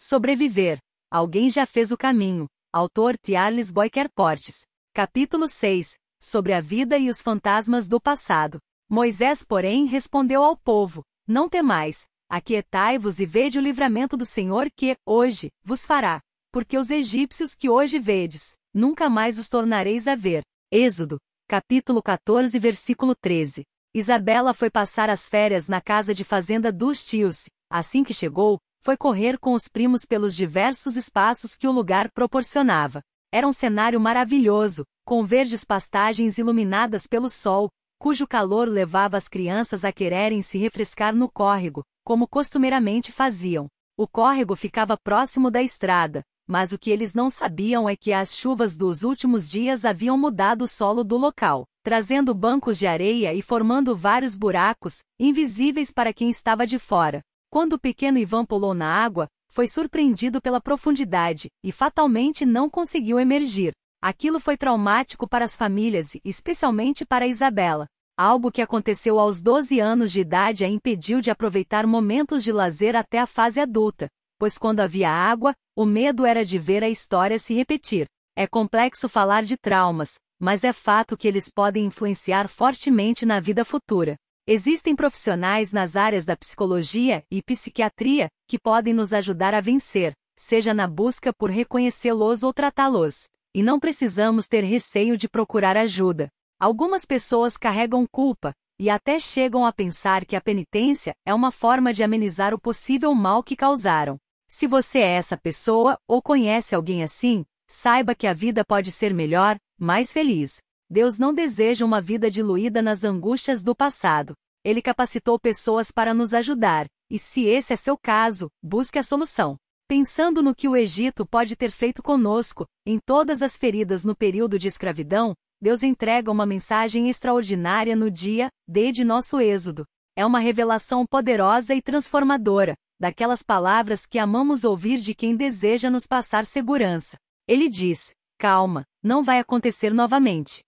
Sobreviver. Alguém já fez o caminho. Autor Charles Boyker Portes. Capítulo 6. Sobre a vida e os fantasmas do passado. Moisés, porém, respondeu ao povo: Não temais, aquietai-vos e vede o livramento do Senhor que, hoje, vos fará. Porque os egípcios que hoje vedes, nunca mais os tornareis a ver. Êxodo, capítulo 14, versículo 13. Isabela foi passar as férias na casa de fazenda dos tios. Assim que chegou, foi correr com os primos pelos diversos espaços que o lugar proporcionava. Era um cenário maravilhoso, com verdes pastagens iluminadas pelo sol, cujo calor levava as crianças a quererem se refrescar no córrego, como costumeiramente faziam. O córrego ficava próximo da estrada, mas o que eles não sabiam é que as chuvas dos últimos dias haviam mudado o solo do local, trazendo bancos de areia e formando vários buracos, invisíveis para quem estava de fora. Quando o pequeno Ivan pulou na água, foi surpreendido pela profundidade e fatalmente não conseguiu emergir. Aquilo foi traumático para as famílias e especialmente para Isabela. Algo que aconteceu aos 12 anos de idade a impediu de aproveitar momentos de lazer até a fase adulta, pois quando havia água, o medo era de ver a história se repetir. É complexo falar de traumas, mas é fato que eles podem influenciar fortemente na vida futura. Existem profissionais nas áreas da psicologia e psiquiatria que podem nos ajudar a vencer, seja na busca por reconhecê-los ou tratá-los. E não precisamos ter receio de procurar ajuda. Algumas pessoas carregam culpa e até chegam a pensar que a penitência é uma forma de amenizar o possível mal que causaram. Se você é essa pessoa ou conhece alguém assim, saiba que a vida pode ser melhor, mais feliz, Deus não deseja uma vida diluída nas angústias do passado. Ele capacitou pessoas para nos ajudar, e se esse é seu caso, busque a solução. Pensando no que o Egito pode ter feito conosco, em todas as feridas no período de escravidão, Deus entrega uma mensagem extraordinária no dia D de nosso êxodo. É uma revelação poderosa e transformadora, daquelas palavras que amamos ouvir de quem deseja nos passar segurança. Ele diz: Calma, não vai acontecer novamente.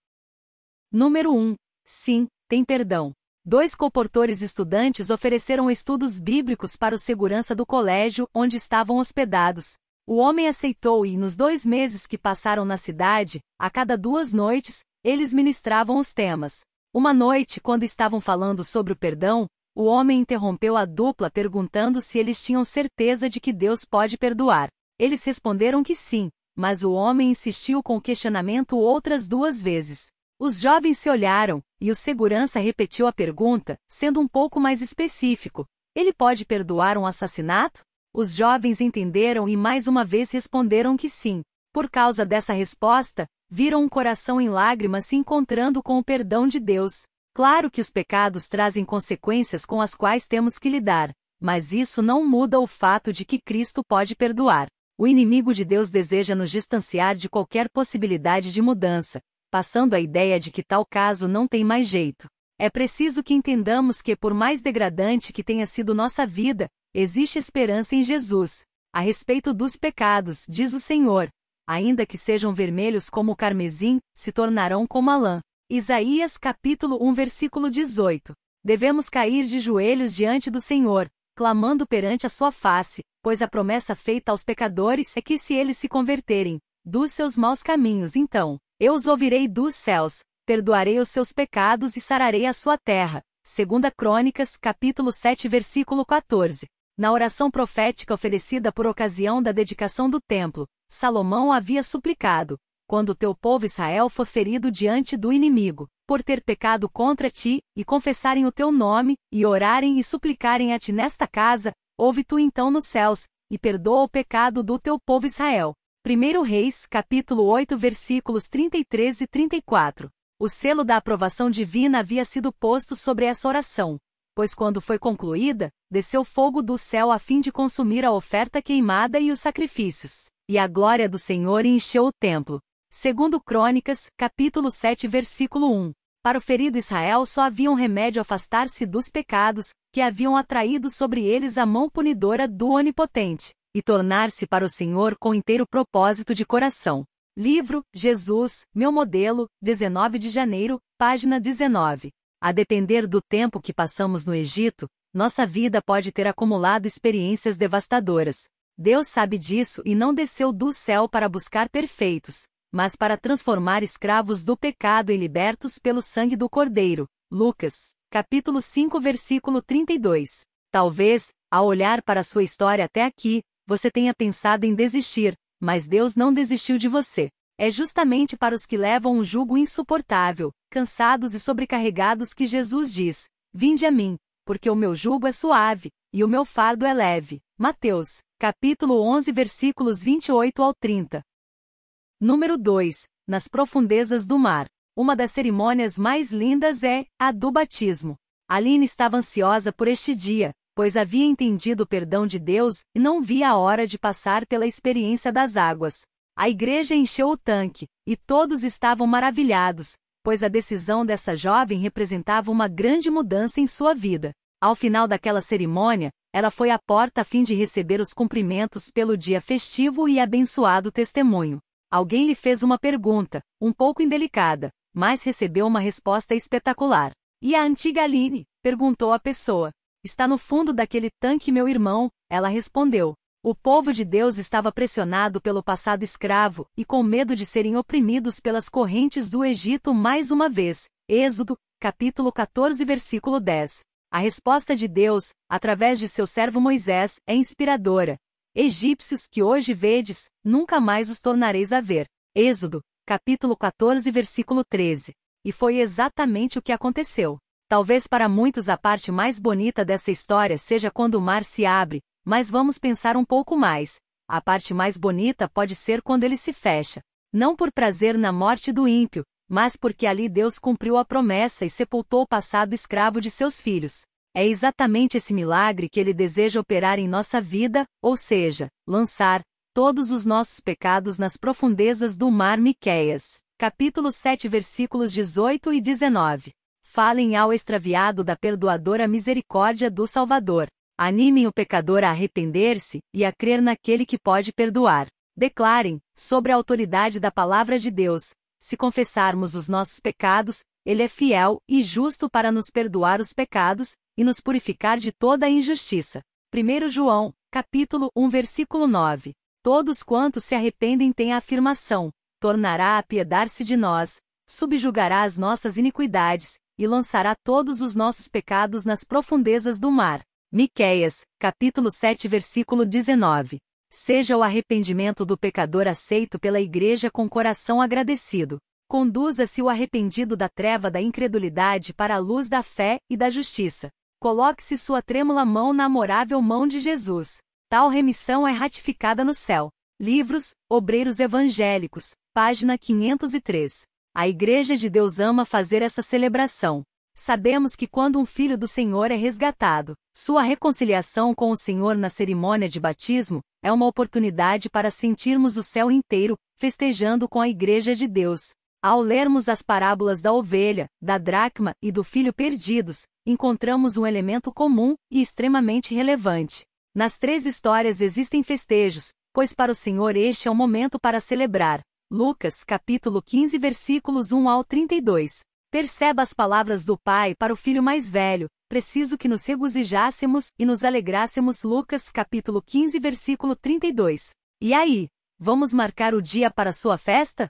Número 1. Sim, tem perdão. Dois comportores estudantes ofereceram estudos bíblicos para o segurança do colégio onde estavam hospedados. O homem aceitou e, nos dois meses que passaram na cidade, a cada duas noites, eles ministravam os temas. Uma noite, quando estavam falando sobre o perdão, o homem interrompeu a dupla perguntando se eles tinham certeza de que Deus pode perdoar. Eles responderam que sim, mas o homem insistiu com o questionamento outras duas vezes. Os jovens se olharam, e o segurança repetiu a pergunta, sendo um pouco mais específico. Ele pode perdoar um assassinato? Os jovens entenderam e mais uma vez responderam que sim. Por causa dessa resposta, viram um coração em lágrimas se encontrando com o perdão de Deus. Claro que os pecados trazem consequências com as quais temos que lidar, mas isso não muda o fato de que Cristo pode perdoar. O inimigo de Deus deseja nos distanciar de qualquer possibilidade de mudança, passando a ideia de que tal caso não tem mais jeito. É preciso que entendamos que, por mais degradante que tenha sido nossa vida, existe esperança em Jesus. A respeito dos pecados, diz o Senhor, ainda que sejam vermelhos como o carmesim, se tornarão como a lã. Isaías capítulo 1 versículo 18. Devemos cair de joelhos diante do Senhor, clamando perante a sua face, pois a promessa feita aos pecadores é que se eles se converterem dos seus maus caminhos, então, eu os ouvirei dos céus, perdoarei os seus pecados e sararei a sua terra. Segunda Crônicas, capítulo 7, versículo 14. Na oração profética oferecida por ocasião da dedicação do templo, Salomão havia suplicado: quando teu povo Israel for ferido diante do inimigo, por ter pecado contra ti, e confessarem o teu nome, e orarem e suplicarem a ti nesta casa, ouve tu então nos céus, e perdoa o pecado do teu povo Israel. 1 Reis, capítulo 8, versículos 33 e 34. O selo da aprovação divina havia sido posto sobre essa oração, pois quando foi concluída, desceu fogo do céu a fim de consumir a oferta queimada e os sacrifícios, e a glória do Senhor encheu o templo. Segundo Crônicas, capítulo 7, versículo 1. Para o ferido Israel só havia um remédio afastar-se dos pecados, que haviam atraído sobre eles a mão punidora do Onipotente e tornar-se para o Senhor com inteiro propósito de coração. Livro, Jesus, meu modelo, 19 de janeiro, página 19. A depender do tempo que passamos no Egito, nossa vida pode ter acumulado experiências devastadoras. Deus sabe disso e não desceu do céu para buscar perfeitos, mas para transformar escravos do pecado e libertos pelo sangue do Cordeiro. Lucas, capítulo 5, versículo 32. Talvez, ao olhar para sua história até aqui, você tenha pensado em desistir, mas Deus não desistiu de você. É justamente para os que levam um jugo insuportável, cansados e sobrecarregados que Jesus diz: Vinde a mim, porque o meu jugo é suave, e o meu fardo é leve. Mateus, capítulo 11, versículos 28 ao 30. Número 2. Nas profundezas do mar. Uma das cerimônias mais lindas é a do batismo. Aline estava ansiosa por este dia, pois havia entendido o perdão de Deus e não via a hora de passar pela experiência das águas. A igreja encheu o tanque, e todos estavam maravilhados, pois a decisão dessa jovem representava uma grande mudança em sua vida. Ao final daquela cerimônia, ela foi à porta a fim de receber os cumprimentos pelo dia festivo e abençoado testemunho. Alguém lhe fez uma pergunta, um pouco indelicada, mas recebeu uma resposta espetacular. E a antiga Aline? perguntou a pessoa. Está no fundo daquele tanque, meu irmão, ela respondeu. O povo de Deus estava pressionado pelo passado escravo e com medo de serem oprimidos pelas correntes do Egito mais uma vez. Êxodo, capítulo 14, versículo 10. A resposta de Deus, através de seu servo Moisés, é inspiradora. Egípcios que hoje vedes, nunca mais os tornareis a ver. Êxodo, capítulo 14, versículo 13. E foi exatamente o que aconteceu. Talvez para muitos a parte mais bonita dessa história seja quando o mar se abre, mas vamos pensar um pouco mais. A parte mais bonita pode ser quando ele se fecha. Não por prazer na morte do ímpio, mas porque ali Deus cumpriu a promessa e sepultou o passado escravo de seus filhos. É exatamente esse milagre que ele deseja operar em nossa vida, ou seja, lançar todos os nossos pecados nas profundezas do mar Miqueias. Capítulo 7 versículos 18 e 19 falem ao extraviado da perdoadora misericórdia do Salvador. Animem o pecador a arrepender-se e a crer naquele que pode perdoar. Declarem, sobre a autoridade da palavra de Deus, se confessarmos os nossos pecados, ele é fiel e justo para nos perdoar os pecados e nos purificar de toda a injustiça. 1 João, capítulo 1, versículo 9. Todos quantos se arrependem têm a afirmação: tornará a apiedar-se de nós, subjugará as nossas iniquidades, e lançará todos os nossos pecados nas profundezas do mar. Miqueias, capítulo 7, versículo 19. Seja o arrependimento do pecador aceito pela igreja com coração agradecido. Conduza-se o arrependido da treva da incredulidade para a luz da fé e da justiça. Coloque-se sua trêmula mão na amorável mão de Jesus. Tal remissão é ratificada no céu. Livros, Obreiros Evangélicos, página 503. A Igreja de Deus ama fazer essa celebração. Sabemos que quando um filho do Senhor é resgatado, sua reconciliação com o Senhor na cerimônia de batismo é uma oportunidade para sentirmos o céu inteiro festejando com a Igreja de Deus. Ao lermos as parábolas da ovelha, da dracma e do filho perdidos, encontramos um elemento comum e extremamente relevante. Nas três histórias existem festejos, pois para o Senhor este é o momento para celebrar, Lucas, capítulo 15, versículos 1 ao 32. Perceba as palavras do pai para o filho mais velho, preciso que nos regozijássemos e nos alegrássemos. Lucas, capítulo 15, versículo 32. E aí, vamos marcar o dia para sua festa?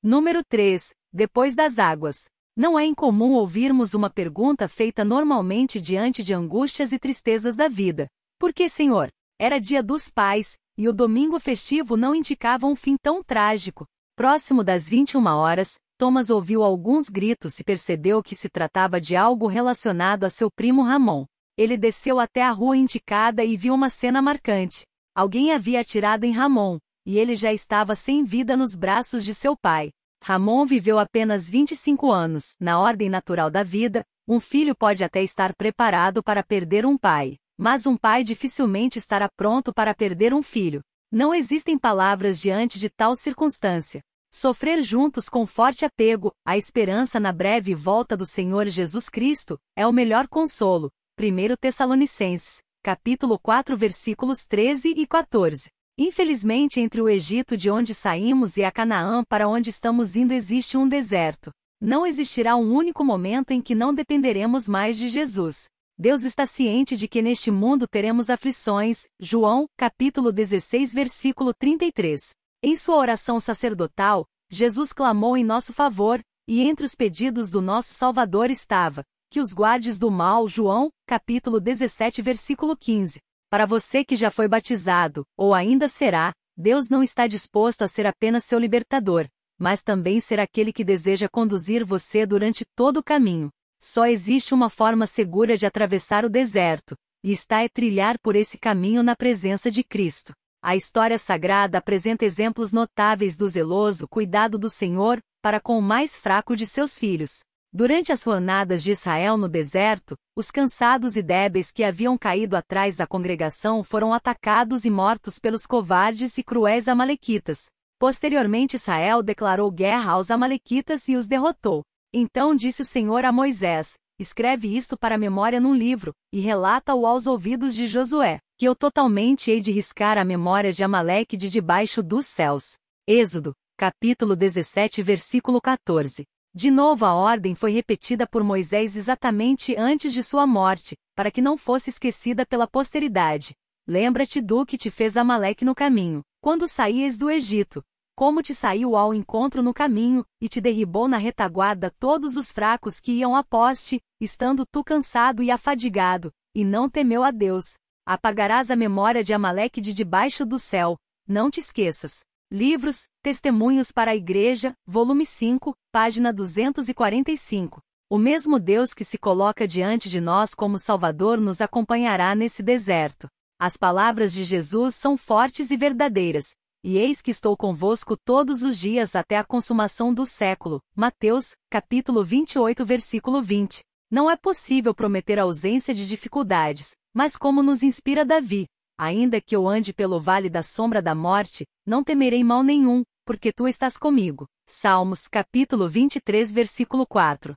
Número 3. Depois das águas. Não é incomum ouvirmos uma pergunta feita normalmente diante de angústias e tristezas da vida. Por que, Senhor? Era dia dos pais, e o domingo festivo não indicava um fim tão trágico. Próximo das 21 horas, Thomas ouviu alguns gritos e percebeu que se tratava de algo relacionado a seu primo Ramon. Ele desceu até a rua indicada e viu uma cena marcante. Alguém havia atirado em Ramon, e ele já estava sem vida nos braços de seu pai. Ramon viveu apenas 25 anos. Na ordem natural da vida, um filho pode até estar preparado para perder um pai. Mas um pai dificilmente estará pronto para perder um filho. Não existem palavras diante de tal circunstância. Sofrer juntos com forte apego, a esperança na breve volta do Senhor Jesus Cristo, é o melhor consolo. 1 Tessalonicenses, capítulo 4 versículos 13 e 14. Infelizmente entre o Egito de onde saímos e a Canaã para onde estamos indo existe um deserto. Não existirá um único momento em que não dependeremos mais de Jesus. Deus está ciente de que neste mundo teremos aflições. João, capítulo 16, versículo 33. Em sua oração sacerdotal, Jesus clamou em nosso favor, e entre os pedidos do nosso Salvador estava que os guardes do mal. João, capítulo 17, versículo 15. Para você que já foi batizado, ou ainda será, Deus não está disposto a ser apenas seu libertador, mas também ser aquele que deseja conduzir você durante todo o caminho. Só existe uma forma segura de atravessar o deserto, e está é trilhar por esse caminho na presença de Cristo. A história sagrada apresenta exemplos notáveis do zeloso cuidado do Senhor para com o mais fraco de seus filhos. Durante as jornadas de Israel no deserto, os cansados e débeis que haviam caído atrás da congregação foram atacados e mortos pelos covardes e cruéis amalequitas. Posteriormente Israel declarou guerra aos amalequitas e os derrotou. Então disse o Senhor a Moisés: Escreve isto para a memória num livro, e relata-o aos ouvidos de Josué, que eu totalmente hei de riscar a memória de Amaleque de debaixo dos céus. Êxodo, capítulo 17, versículo 14. De novo a ordem foi repetida por Moisés exatamente antes de sua morte, para que não fosse esquecida pela posteridade. Lembra-te do que te fez Amaleque no caminho, quando saías do Egito, como te saiu ao encontro no caminho, e te derribou na retaguarda todos os fracos que iam a poste, estando tu cansado e afadigado, e não temeu a Deus. Apagarás a memória de Amaleque de debaixo do céu, não te esqueças. Livros, Testemunhos para a Igreja, volume 5, página 245. O mesmo Deus que se coloca diante de nós como Salvador nos acompanhará nesse deserto. As palavras de Jesus são fortes e verdadeiras, e eis que estou convosco todos os dias até a consumação do século. Mateus, capítulo 28, versículo 20. Não é possível prometer a ausência de dificuldades, mas como nos inspira Davi, ainda que eu ande pelo vale da sombra da morte, não temerei mal nenhum, porque tu estás comigo. Salmos, capítulo 23, versículo 4.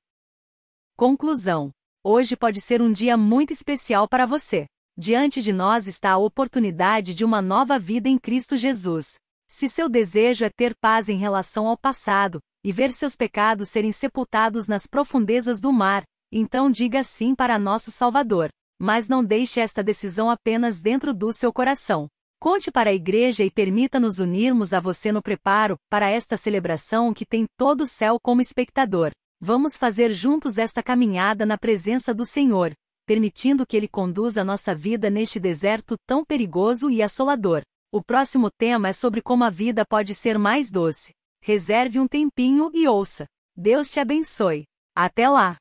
Conclusão. Hoje pode ser um dia muito especial para você. Diante de nós está a oportunidade de uma nova vida em Cristo Jesus. Se seu desejo é ter paz em relação ao passado, e ver seus pecados serem sepultados nas profundezas do mar, então diga sim para nosso Salvador. Mas não deixe esta decisão apenas dentro do seu coração. Conte para a igreja e permita-nos unirmos a você no preparo para esta celebração que tem todo o céu como espectador. Vamos fazer juntos esta caminhada na presença do Senhor, permitindo que Ele conduza nossa vida neste deserto tão perigoso e assolador. O próximo tema é sobre como a vida pode ser mais doce. Reserve um tempinho e ouça. Deus te abençoe. Até lá!